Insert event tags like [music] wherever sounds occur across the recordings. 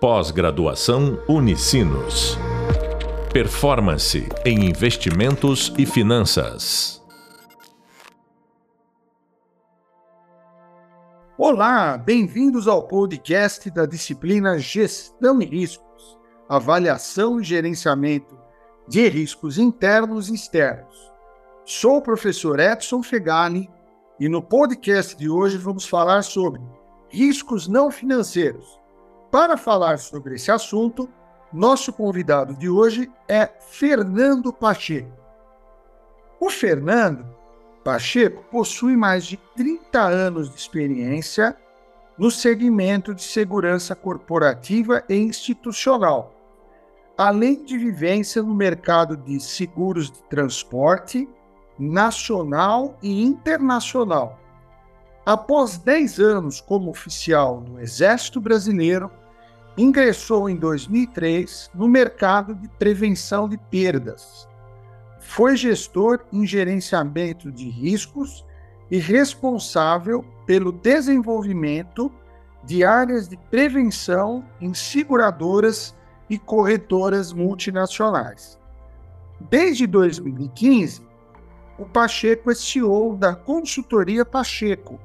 Pós-graduação Unicinos. Performance em investimentos e finanças. Olá, bem-vindos ao podcast da disciplina Gestão e Riscos, Avaliação e Gerenciamento de Riscos Internos e Externos. Sou o professor Edson Fegali e no podcast de hoje vamos falar sobre riscos não financeiros para falar sobre esse assunto, nosso convidado de hoje é Fernando Pacheco. O Fernando Pacheco possui mais de 30 anos de experiência no segmento de segurança corporativa e institucional, além de vivência no mercado de seguros de transporte nacional e internacional Após 10 anos como oficial no Exército Brasileiro, ingressou em 2003 no mercado de prevenção de perdas. Foi gestor em gerenciamento de riscos e responsável pelo desenvolvimento de áreas de prevenção em seguradoras e corretoras multinacionais. Desde 2015, o Pacheco é CEO da consultoria Pacheco,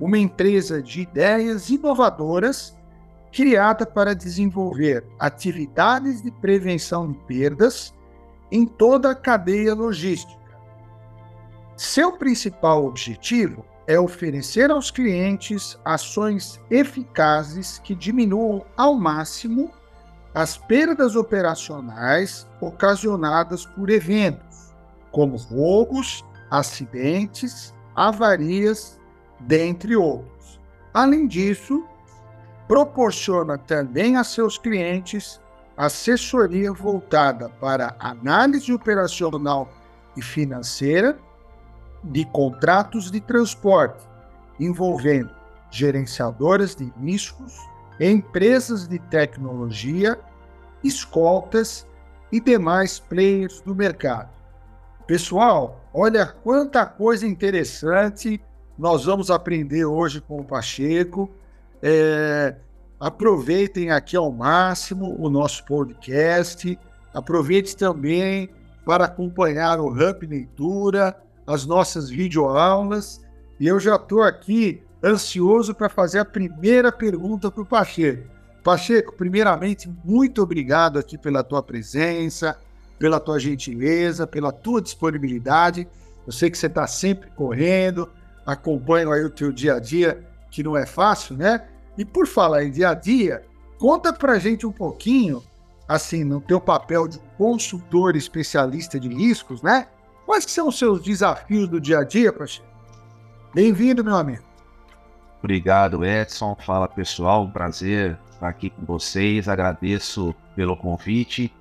uma empresa de ideias inovadoras criada para desenvolver atividades de prevenção de perdas em toda a cadeia logística. Seu principal objetivo é oferecer aos clientes ações eficazes que diminuam ao máximo as perdas operacionais ocasionadas por eventos, como roubos, acidentes, avarias dentre outros. Além disso, proporciona também a seus clientes assessoria voltada para análise operacional e financeira de contratos de transporte, envolvendo gerenciadoras de riscos, empresas de tecnologia, escoltas e demais players do mercado. Pessoal, olha quanta coisa interessante nós vamos aprender hoje com o Pacheco. É, aproveitem aqui ao máximo o nosso podcast. Aproveite também para acompanhar o Ramp Leitura, as nossas videoaulas. E eu já estou aqui ansioso para fazer a primeira pergunta para o Pacheco. Pacheco, primeiramente, muito obrigado aqui pela tua presença, pela tua gentileza, pela tua disponibilidade. Eu sei que você está sempre correndo, acompanham aí o teu dia a dia, que não é fácil, né? E por falar em dia a dia, conta pra gente um pouquinho, assim, no teu papel de consultor especialista de riscos, né? Quais são os seus desafios do dia a dia, Pacheco? Bem-vindo, meu amigo. Obrigado, Edson. Fala, pessoal. Um prazer estar aqui com vocês. Agradeço pelo convite.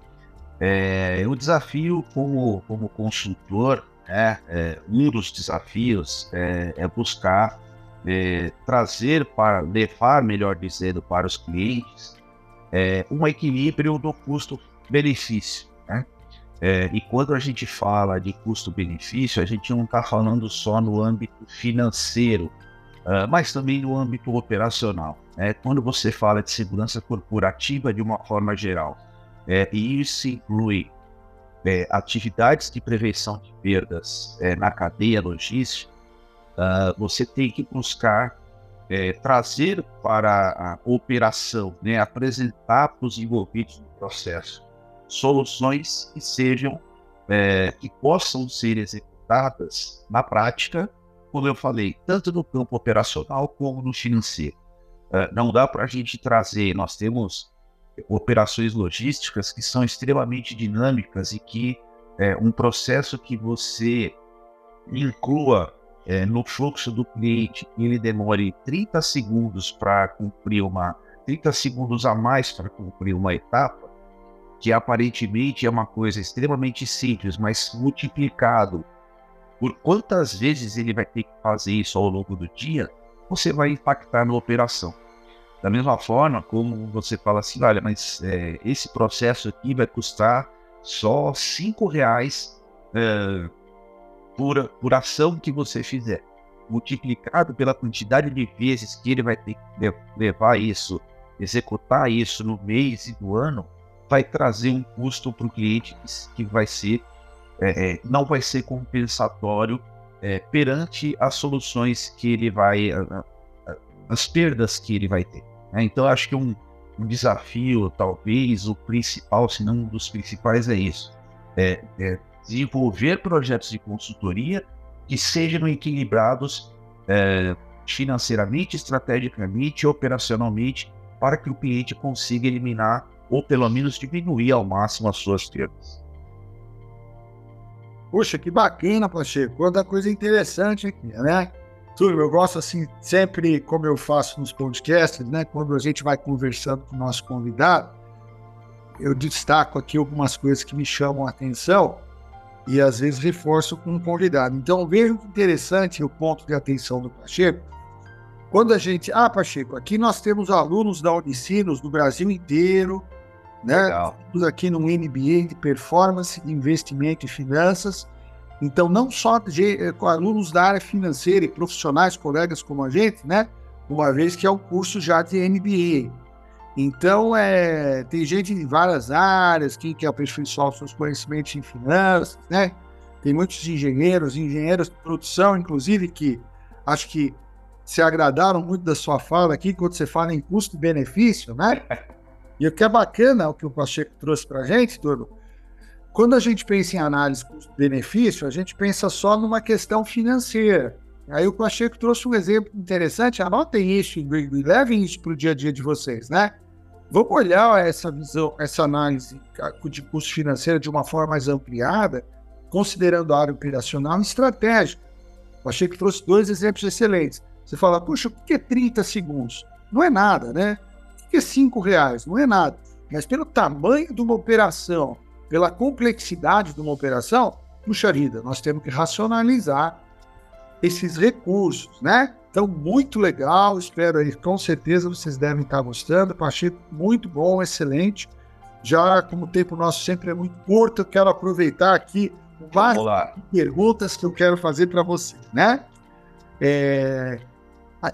É, o desafio como, como consultor né? É, um dos desafios é, é buscar é, trazer para, levar, melhor dizendo, para os clientes é, um equilíbrio do custo-benefício. Né? É, e quando a gente fala de custo-benefício, a gente não está falando só no âmbito financeiro, uh, mas também no âmbito operacional. Né? Quando você fala de segurança corporativa de uma forma geral, é, e isso inclui é, atividades de prevenção de perdas é, na cadeia logística, uh, você tem que buscar é, trazer para a operação, né, apresentar para os envolvidos no processo soluções que sejam é, que possam ser executadas na prática, como eu falei, tanto no campo operacional como no financeiro. Uh, não dá para a gente trazer, nós temos operações logísticas que são extremamente dinâmicas e que é um processo que você inclua é, no fluxo do cliente ele demore 30 segundos para cumprir uma 30 segundos a mais para cumprir uma etapa, que aparentemente é uma coisa extremamente simples, mas multiplicado por quantas vezes ele vai ter que fazer isso ao longo do dia, você vai impactar na operação. Da mesma forma como você fala assim, olha, mas é, esse processo aqui vai custar só cinco reais é, por, por ação que você fizer, multiplicado pela quantidade de vezes que ele vai ter que levar isso executar isso no mês e no ano vai trazer um custo para o cliente que vai ser é, é, não vai ser compensatório é, perante as soluções que ele vai as perdas que ele vai ter. Né? Então acho que um, um, desafio, talvez o principal, se não um dos principais, é isso: é, é desenvolver projetos de consultoria que sejam equilibrados é, financeiramente, estrategicamente, operacionalmente, para que o cliente consiga eliminar ou pelo menos diminuir ao máximo as suas perdas. Puxa, que bacana, Pacheco. Quanta coisa interessante aqui, né? Turma, eu gosto assim, sempre como eu faço nos podcasts, né? Quando a gente vai conversando com o nosso convidado, eu destaco aqui algumas coisas que me chamam a atenção e às vezes reforço com um convidado. Então, veja que interessante o ponto de atenção do Pacheco. Quando a gente. Ah, Pacheco, aqui nós temos alunos da Unicinos do Brasil inteiro, né? Legal. aqui no MBA de Performance, Investimento e Finanças. Então, não só de, eh, alunos da área financeira e profissionais, colegas como a gente, né? Uma vez que é um curso já de MBA. Então, é, tem gente de várias áreas, quem quer aperfeiçoar os seus conhecimentos em finanças, né? Tem muitos engenheiros, engenheiros de produção, inclusive, que acho que se agradaram muito da sua fala aqui, quando você fala em custo-benefício, né? E o que é bacana, o que o Pacheco trouxe para a gente, turma, quando a gente pensa em análise custo-benefício, a gente pensa só numa questão financeira. Aí o Pacheco trouxe um exemplo interessante, anotem isso e levem isso para o dia a dia de vocês, né? Vamos olhar essa visão, essa análise de custo financeiro de uma forma mais ampliada, considerando a área operacional e estratégica. O Pacheco trouxe dois exemplos excelentes. Você fala, puxa, por que 30 segundos? Não é nada, né? Por que 5 reais? Não é nada. Mas pelo tamanho de uma operação, pela complexidade de uma operação, puxa vida, nós temos que racionalizar esses recursos, né? Então, muito legal, espero aí, com certeza vocês devem estar gostando. Pacheco, muito bom, excelente. Já como o tempo nosso sempre é muito curto, eu quero aproveitar aqui várias perguntas que eu quero fazer para você, né? É,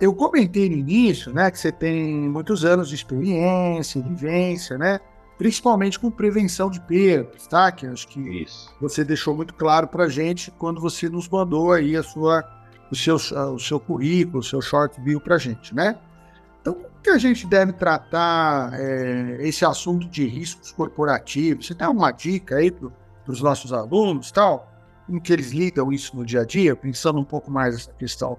eu comentei no início, né, que você tem muitos anos de experiência, vivência, né? Principalmente com prevenção de perdas, tá? Que acho que Isso. você deixou muito claro para gente quando você nos mandou aí a sua o seu, o seu currículo, o seu short bill para a gente, né? Então, como que a gente deve tratar é, esse assunto de riscos corporativos? Você tem uma dica aí para os nossos alunos tal? Como que eles lidam isso no dia a dia, pensando um pouco mais nessa questão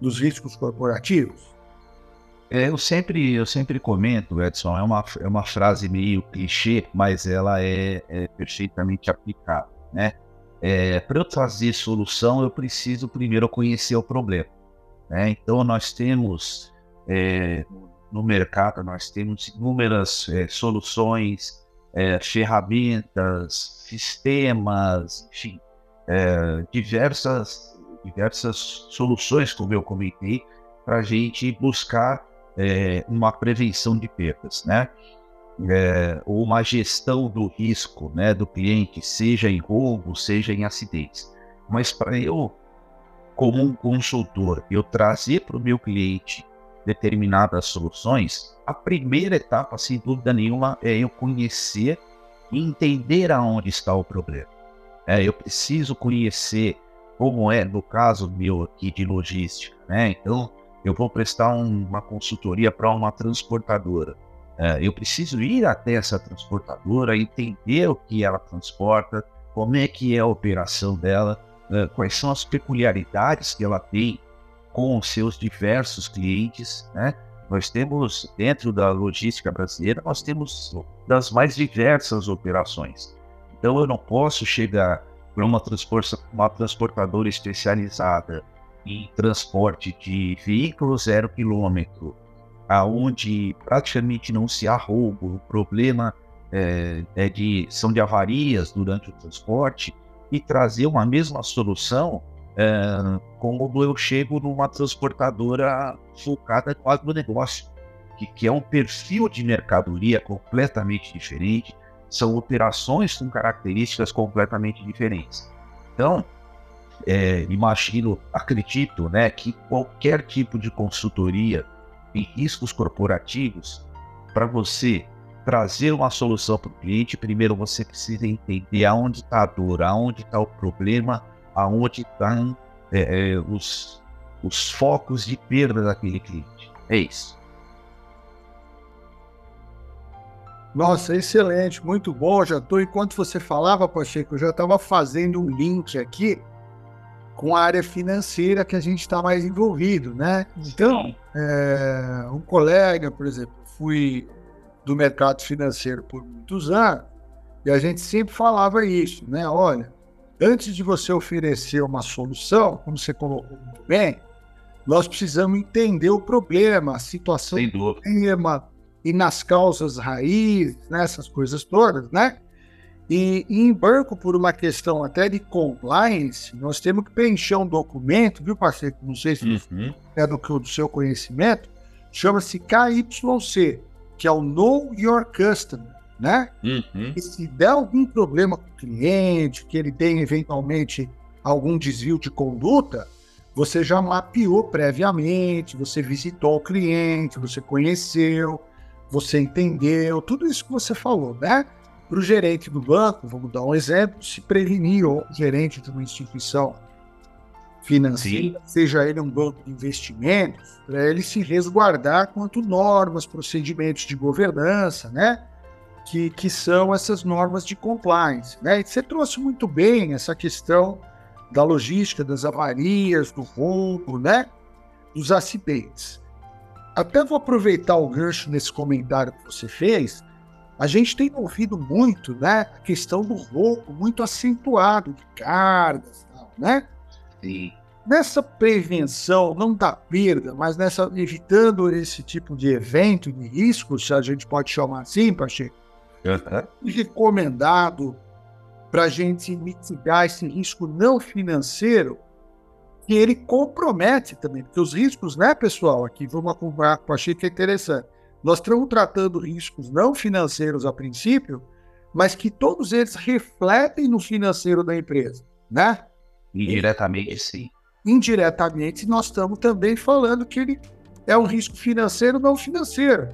dos riscos corporativos? É, eu sempre eu sempre comento, Edson, é uma, é uma frase meio clichê, mas ela é, é perfeitamente aplicável, né? É, para eu trazer solução, eu preciso primeiro conhecer o problema. Né? Então, nós temos é, no mercado, nós temos inúmeras é, soluções, é, ferramentas, sistemas, enfim, é, diversas, diversas soluções, como eu comentei, para a gente buscar é, uma prevenção de perdas. Né? É, ou uma gestão do risco né, do cliente, seja em roubo, seja em acidentes. Mas para eu, como um consultor, eu trazer para o meu cliente determinadas soluções, a primeira etapa, sem dúvida nenhuma, é eu conhecer e entender aonde está o problema. É, eu preciso conhecer como é, no caso meu aqui de logística, né? Então, eu vou prestar um, uma consultoria para uma transportadora. É, eu preciso ir até essa transportadora, entender o que ela transporta, como é que é a operação dela, é, quais são as peculiaridades que ela tem com os seus diversos clientes, né? Nós temos, dentro da logística brasileira, nós temos das mais diversas operações. Então eu não posso chegar para uma, uma transportadora especializada em transporte de veículos zero quilômetro, aonde praticamente não se há roubo, o problema é, é, de, são de avarias durante o transporte, e trazer uma mesma solução é, como eu chego numa transportadora focada no agronegócio, que, que é um perfil de mercadoria completamente diferente, são operações com características completamente diferentes. Então, é, imagino, acredito, né, que qualquer tipo de consultoria em riscos corporativos, para você trazer uma solução para o cliente, primeiro você precisa entender aonde está a dor, aonde está o problema, aonde estão é, é, os, os focos de perda daquele cliente. É isso. Nossa, excelente, muito bom. Já estou, enquanto você falava, Pacheco, eu já estava fazendo um link aqui com a área financeira que a gente está mais envolvido, né? Então, é, um colega, por exemplo, fui do mercado financeiro por muitos anos e a gente sempre falava isso, né? Olha, antes de você oferecer uma solução, como você colocou muito bem, nós precisamos entender o problema, a situação do problema e nas causas raízes, né? essas coisas todas, né? E, e, em banco, por uma questão até de compliance, nós temos que preencher um documento, viu, parceiro? Não sei se uhum. é do, do seu conhecimento, chama-se KYC, que é o Know Your Customer, né? Uhum. E se der algum problema com o cliente, que ele tem eventualmente algum desvio de conduta, você já mapeou previamente, você visitou o cliente, você conheceu, você entendeu, tudo isso que você falou, né? Para o gerente do banco, vamos dar um exemplo, se prevenir, ou gerente de uma instituição financeira, Sim. seja ele um banco de investimentos, para ele se resguardar quanto normas, procedimentos de governança, né? Que, que são essas normas de compliance. Né? E você trouxe muito bem essa questão da logística, das avarias, do roubo, né? dos acidentes. Até vou aproveitar o gancho nesse comentário que você fez a gente tem ouvido muito, né, a questão do roubo muito acentuado de cargas, né? Sim. Nessa prevenção, não da perda, mas nessa evitando esse tipo de evento de risco, se a gente pode chamar assim, Pacheco, uhum. recomendado para a gente mitigar esse risco não financeiro, que ele compromete também, porque os riscos, né, pessoal, aqui vamos acompanhar com o Pacheco, que é interessante nós estamos tratando riscos não financeiros a princípio, mas que todos eles refletem no financeiro da empresa, né? Indiretamente, sim. Indiretamente, nós estamos também falando que ele é um risco financeiro não financeiro,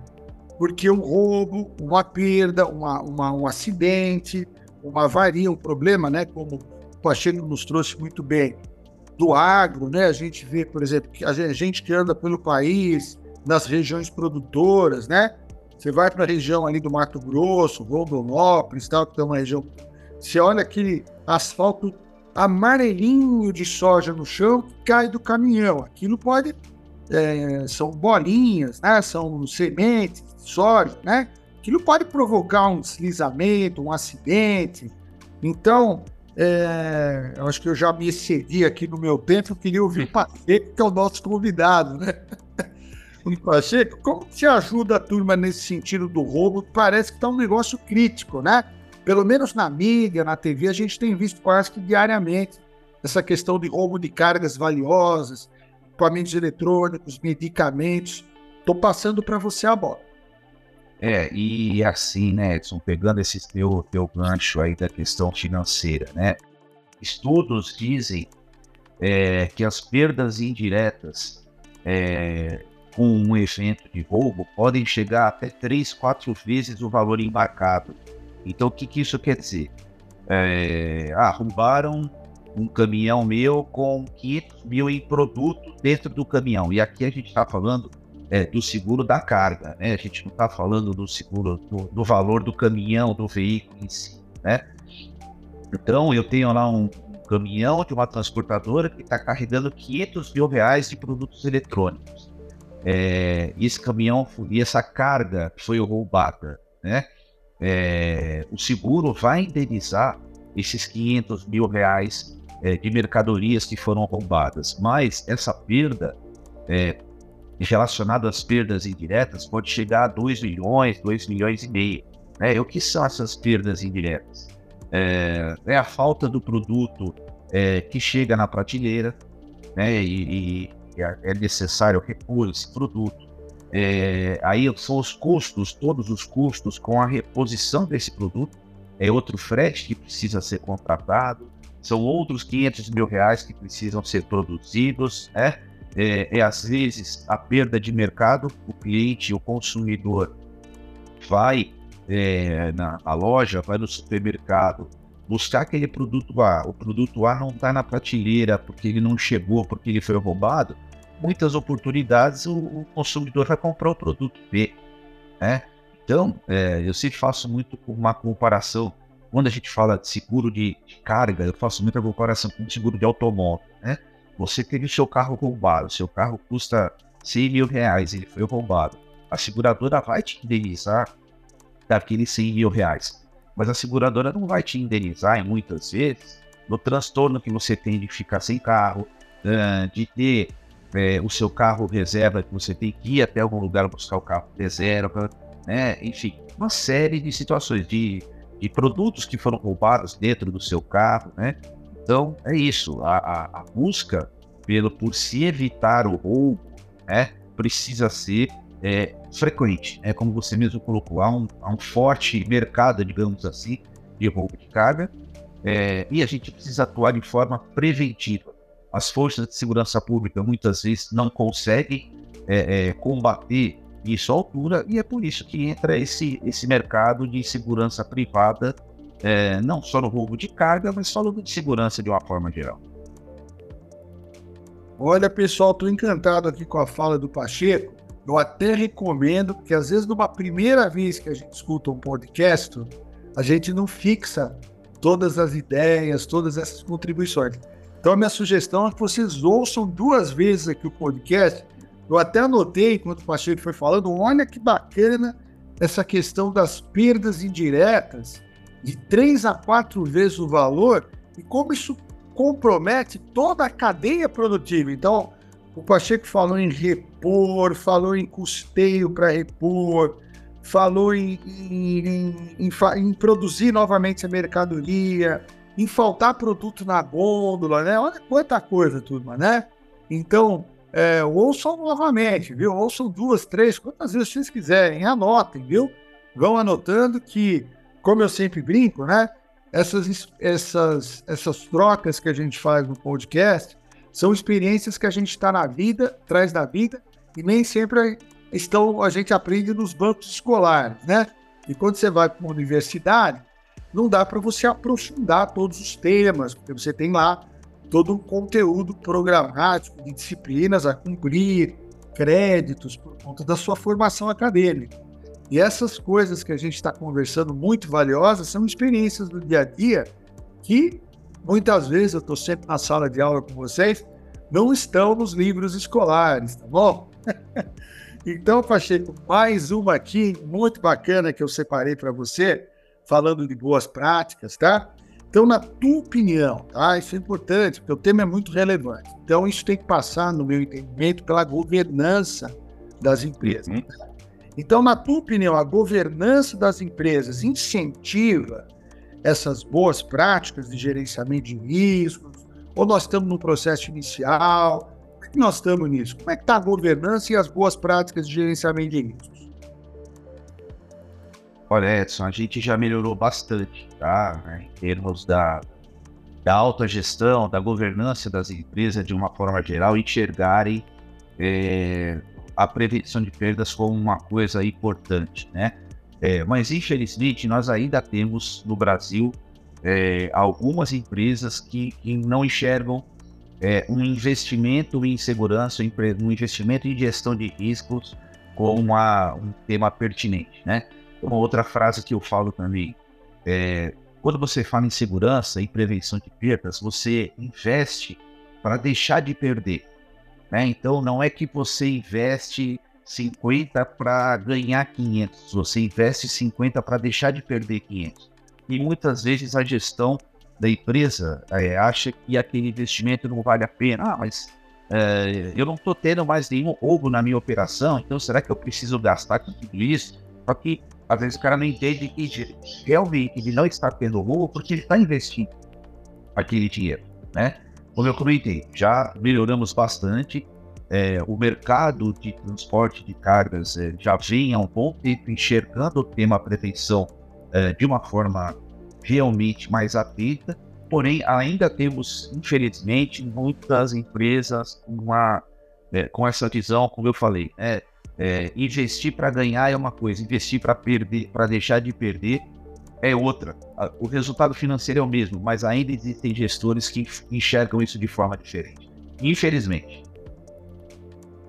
porque um roubo, uma perda, uma, uma, um acidente, uma avaria, um problema, né? Como o Pacheco nos trouxe muito bem do agro, né? A gente vê, por exemplo, que a gente que anda pelo país, nas regiões produtoras, né? Você vai para a região ali do Mato Grosso, Rondonópolis, tal, que é uma região. Você olha aquele asfalto amarelinho de soja no chão que cai do caminhão. Aquilo pode. É, são bolinhas, né? São sementes de soja, né? Aquilo pode provocar um deslizamento, um acidente. Então, é, eu acho que eu já me excedi aqui no meu tempo. Eu queria ouvir o Pacheco, que é o nosso convidado, né? Como te ajuda a turma nesse sentido do roubo? Parece que está um negócio crítico, né? Pelo menos na mídia, na TV, a gente tem visto quase que diariamente essa questão de roubo de cargas valiosas, equipamentos eletrônicos, medicamentos. Estou passando para você a bola. É, e assim, né, Edson, pegando esse teu, teu gancho aí da questão financeira, né? Estudos dizem é, que as perdas indiretas é, com um evento de roubo podem chegar até três, quatro vezes o valor embarcado. Então, o que, que isso quer dizer? É, um caminhão meu com 500 mil em produto dentro do caminhão. E aqui a gente está falando é, do seguro da carga, né? A gente não está falando do seguro do, do, valor do caminhão, do veículo em si, né? Então, eu tenho lá um caminhão de uma transportadora que está carregando 500 mil reais de produtos eletrônicos é, esse caminhão e essa carga foi roubada, né? É, o seguro vai indenizar esses 500 mil reais é, de mercadorias que foram roubadas, mas essa perda é, relacionada às perdas indiretas pode chegar a 2 milhões, 2 milhões e meio. Né? O que são essas perdas indiretas? É, é a falta do produto é, que chega na prateleira, né? E, e, é, é necessário repor esse produto. É, aí são os custos, todos os custos com a reposição desse produto. É outro frete que precisa ser contratado, são outros 500 mil reais que precisam ser produzidos, né? É, é às vezes a perda de mercado, o cliente, o consumidor vai é, na, na, loja, vai no supermercado, buscar aquele produto A, o produto A não está na prateleira porque ele não chegou, porque ele foi roubado, muitas oportunidades o, o consumidor vai comprar o produto B. Né? Então, é, eu sempre faço muito uma comparação. Quando a gente fala de seguro de, de carga, eu faço muita comparação com seguro de automóvel. Né? Você teve seu carro roubado, seu carro custa 100 mil reais, ele foi roubado. A seguradora vai te indenizar daqueles 100 mil reais. Mas a seguradora não vai te indenizar, muitas vezes, no transtorno que você tem de ficar sem carro, de ter é, o seu carro reserva, que você tem que ir até algum lugar buscar o carro reserva, né? enfim, uma série de situações, de, de produtos que foram roubados dentro do seu carro. Né? Então, é isso, a, a, a busca pelo, por se evitar o roubo né, precisa ser é, frequente. É como você mesmo colocou, há um, há um forte mercado, digamos assim, de roubo de carga, é, e a gente precisa atuar de forma preventiva. As forças de segurança pública muitas vezes não conseguem é, é, combater isso à altura, e é por isso que entra esse, esse mercado de segurança privada, é, não só no roubo de carga, mas falando de segurança de uma forma geral. Olha, pessoal, estou encantado aqui com a fala do Pacheco. Eu até recomendo, porque às vezes, numa primeira vez que a gente escuta um podcast, a gente não fixa todas as ideias, todas essas contribuições. Então, a minha sugestão é que vocês ouçam duas vezes aqui o podcast. Eu até anotei, enquanto o Pacheco foi falando, olha que bacana essa questão das perdas indiretas, de três a quatro vezes o valor, e como isso compromete toda a cadeia produtiva. Então, o Pacheco falou em repor, falou em custeio para repor, falou em, em, em, em, produzir novamente a mercadoria, em faltar produto na gôndola, né? Olha quanta coisa, turma, né? Então, é, ouçam novamente, viu? Ouçam duas, três, quantas vezes vocês quiserem, anotem, viu? Vão anotando que, como eu sempre brinco, né? essas, essas, essas trocas que a gente faz no podcast são experiências que a gente está na vida, traz da vida, e nem sempre estão, a gente aprende nos bancos escolares, né? E quando você vai para uma universidade, não dá para você aprofundar todos os temas, porque você tem lá todo um conteúdo programático de disciplinas a cumprir, créditos por conta da sua formação acadêmica. E essas coisas que a gente está conversando, muito valiosas, são experiências do dia a dia que muitas vezes eu estou sempre na sala de aula com vocês, não estão nos livros escolares, tá bom? [laughs] então, Pacheco, mais uma aqui, muito bacana que eu separei para você, falando de boas práticas, tá? Então, na tua opinião, tá? Isso é importante, porque o tema é muito relevante. Então, isso tem que passar, no meu entendimento, pela governança das empresas. Uhum. Então, na tua opinião, a governança das empresas incentiva essas boas práticas de gerenciamento de riscos? Ou nós estamos no processo inicial? Que nós estamos nisso? Como é que está a governança e as boas práticas de gerenciamento de riscos? Olha, Edson, a gente já melhorou bastante, tá? Em termos da, da alta gestão, da governança das empresas de uma forma geral, enxergarem é, a prevenção de perdas como uma coisa importante, né? É, mas infelizmente nós ainda temos no Brasil é, algumas empresas que, que não enxergam é, um investimento em segurança, um investimento em gestão de riscos como um tema pertinente, né? Uma outra frase que eu falo também, é, quando você fala em segurança e prevenção de perdas, você investe para deixar de perder. Né? Então não é que você investe 50 para ganhar 500, você investe 50 para deixar de perder 500. E muitas vezes a gestão da empresa é, acha que aquele investimento não vale a pena. Ah, mas é, eu não estou tendo mais nenhum roubo na minha operação, então será que eu preciso gastar com tudo isso? Só que às vezes o cara não entende que realmente ele não está tendo roubo porque ele está investindo aquele dinheiro, né? Como eu comentei, já melhoramos bastante. É, o mercado de transporte de cargas é, já vem há um bom tempo enxergando o tema prevenção é, de uma forma realmente mais atenta, porém ainda temos, infelizmente, muitas empresas com, uma, é, com essa visão, como eu falei, é, É, investir para ganhar é uma coisa, investir para perder, para deixar de perder é outra. O resultado financeiro é o mesmo, mas ainda existem gestores que enxergam isso de forma diferente. Infelizmente.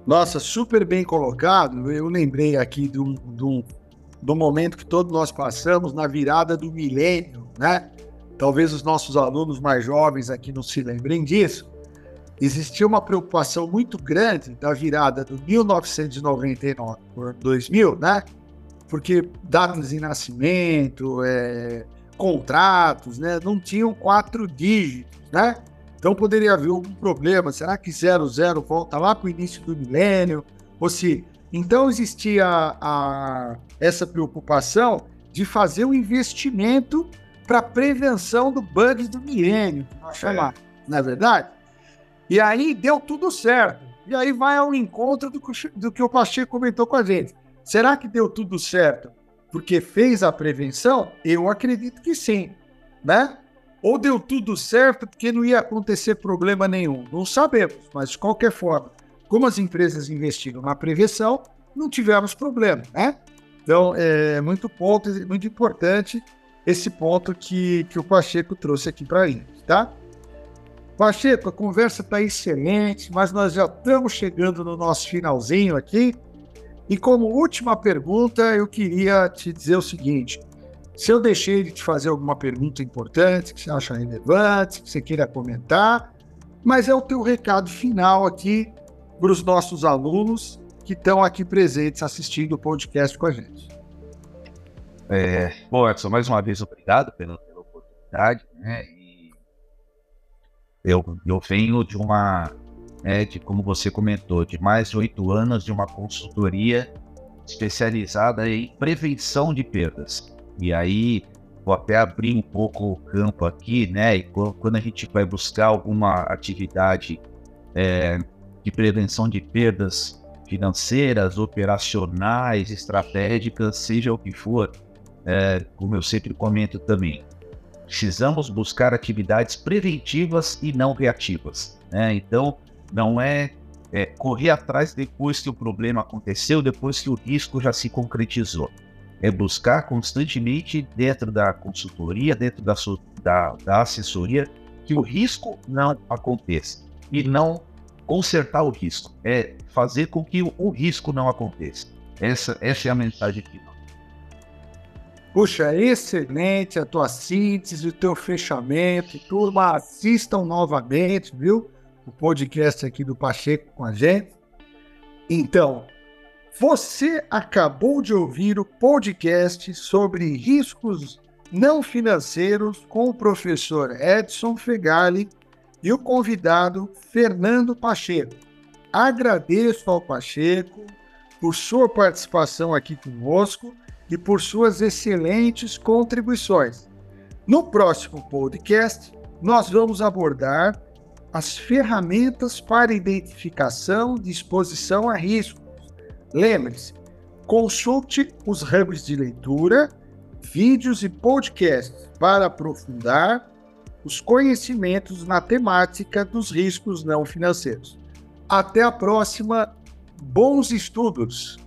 Nossa, super bem colocado. Eu lembrei aqui do, do, do momento que todos nós passamos na virada do milênio, né? Talvez os nossos alunos mais jovens aqui não se lembrem disso existia uma preocupação muito grande da virada do 1999 por 2000, né? Porque datas de nascimento, é, contratos, né? Não tinham quatro dígitos, né? Então poderia haver algum problema. Será que 00 volta lá para o início do milênio? Ou se então existia a, essa preocupação de fazer um investimento para prevenção do bug do milênio, nós chamamos, não é verdade? E aí deu tudo certo. E aí vai ao encontro do, do que o Pacheco comentou com a gente. Será que deu tudo certo porque fez a prevenção? Eu acredito que sim, né? Ou deu tudo certo porque não ia acontecer problema nenhum? Não sabemos, mas de qualquer forma, como as empresas investiram na prevenção, não tivemos problema, né? Então, é muito ponto, muito importante esse ponto que, que o Pacheco trouxe aqui para a gente, tá? Pacheco, a conversa está excelente, mas nós já estamos chegando no nosso finalzinho aqui. E como última pergunta, eu queria te dizer o seguinte: se eu deixei de te fazer alguma pergunta importante, que você acha relevante, que você queira comentar, mas é o teu recado final aqui para os nossos alunos que estão aqui presentes assistindo o podcast com a gente. É, bom, Edson, mais uma vez obrigado pela, pela oportunidade, né? Eu, eu venho de uma, é, de, como você comentou, de mais de oito anos de uma consultoria especializada em prevenção de perdas. E aí, vou até abrir um pouco o campo aqui, né? E quando a gente vai buscar alguma atividade é, de prevenção de perdas financeiras, operacionais, estratégicas, seja o que for, é, como eu sempre comento também, precisamos buscar atividades preventivas e não reativas. Né? Então, não é, é, correr atrás depois que o problema aconteceu, depois que o risco já se concretizou. É buscar constantemente dentro da consultoria, dentro da, da, da assessoria, que o risco não aconteça e não consertar o risco. É fazer com que o, o risco não aconteça. Essa, essa é a mensagem final. Puxa, excelente a tua síntese, o teu fechamento. Turma, assistam novamente, viu? O podcast aqui do Pacheco com a gente. Então, você acabou de ouvir o podcast sobre riscos não financeiros com o professor Edson Fegali e o convidado Fernando Pacheco. Agradeço ao Pacheco por sua participação aqui conosco e por suas excelentes contribuições. No próximo podcast, nós vamos abordar as ferramentas para identificação de exposição a riscos. Lembre-se, consulte os hubs de leitura, vídeos e podcasts para aprofundar os conhecimentos na temática dos riscos não financeiros. Até a próxima. Bons estudos!